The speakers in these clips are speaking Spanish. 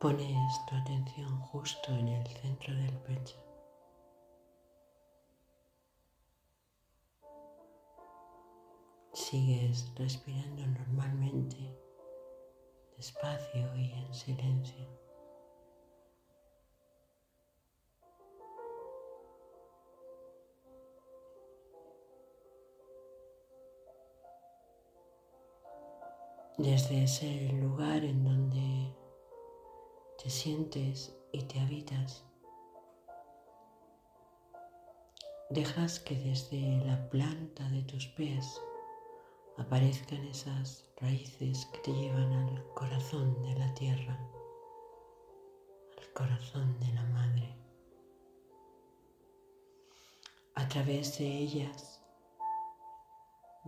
Pones tu atención justo en el centro del pecho. Sigues respirando normalmente, despacio y en silencio. Desde ese lugar en donde te sientes y te habitas. Dejas que desde la planta de tus pies aparezcan esas raíces que te llevan al corazón de la tierra, al corazón de la madre. A través de ellas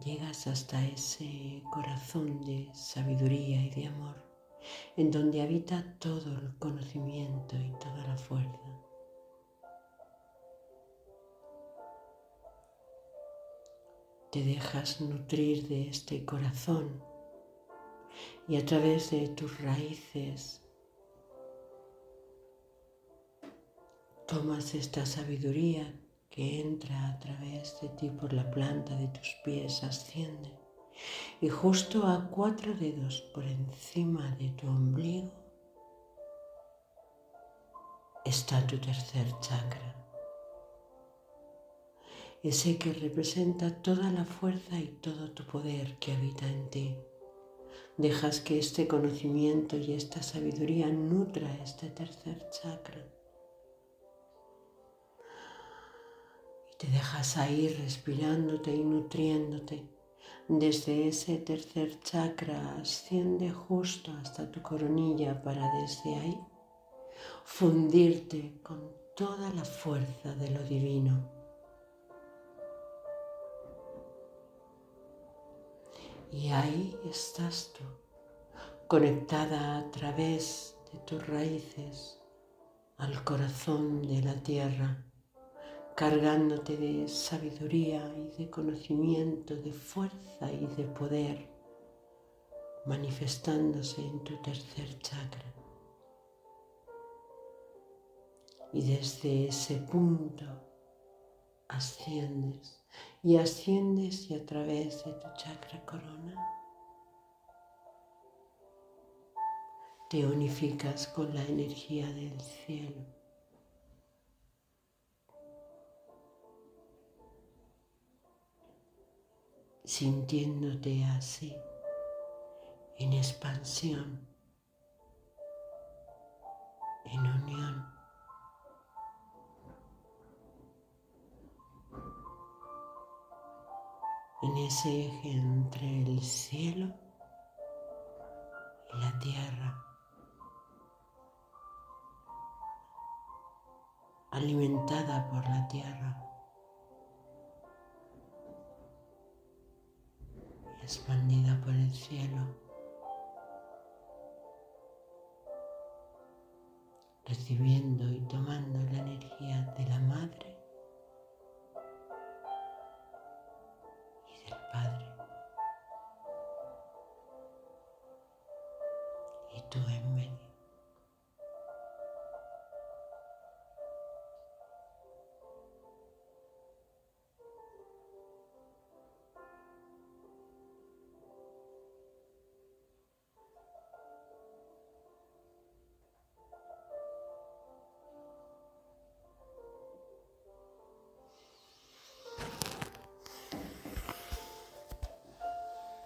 llegas hasta ese corazón de sabiduría y de amor en donde habita todo el conocimiento y toda la fuerza. Te dejas nutrir de este corazón y a través de tus raíces tomas esta sabiduría que entra a través de ti por la planta de tus pies, asciende y justo a cuatro dedos por encima de tu ombligo está tu tercer chakra. Ese que representa toda la fuerza y todo tu poder que habita en ti. Dejas que este conocimiento y esta sabiduría nutra este tercer chakra. Y te dejas ahí respirándote y nutriéndote desde ese tercer chakra asciende justo hasta tu coronilla para desde ahí fundirte con toda la fuerza de lo divino. Y ahí estás tú, conectada a través de tus raíces al corazón de la tierra cargándote de sabiduría y de conocimiento, de fuerza y de poder, manifestándose en tu tercer chakra. Y desde ese punto asciendes y asciendes y a través de tu chakra corona te unificas con la energía del cielo sintiéndote así, en expansión, en unión. en ese eje entre el cielo y la tierra, alimentada por la tierra. Expandida por el cielo, recibiendo y tomando la energía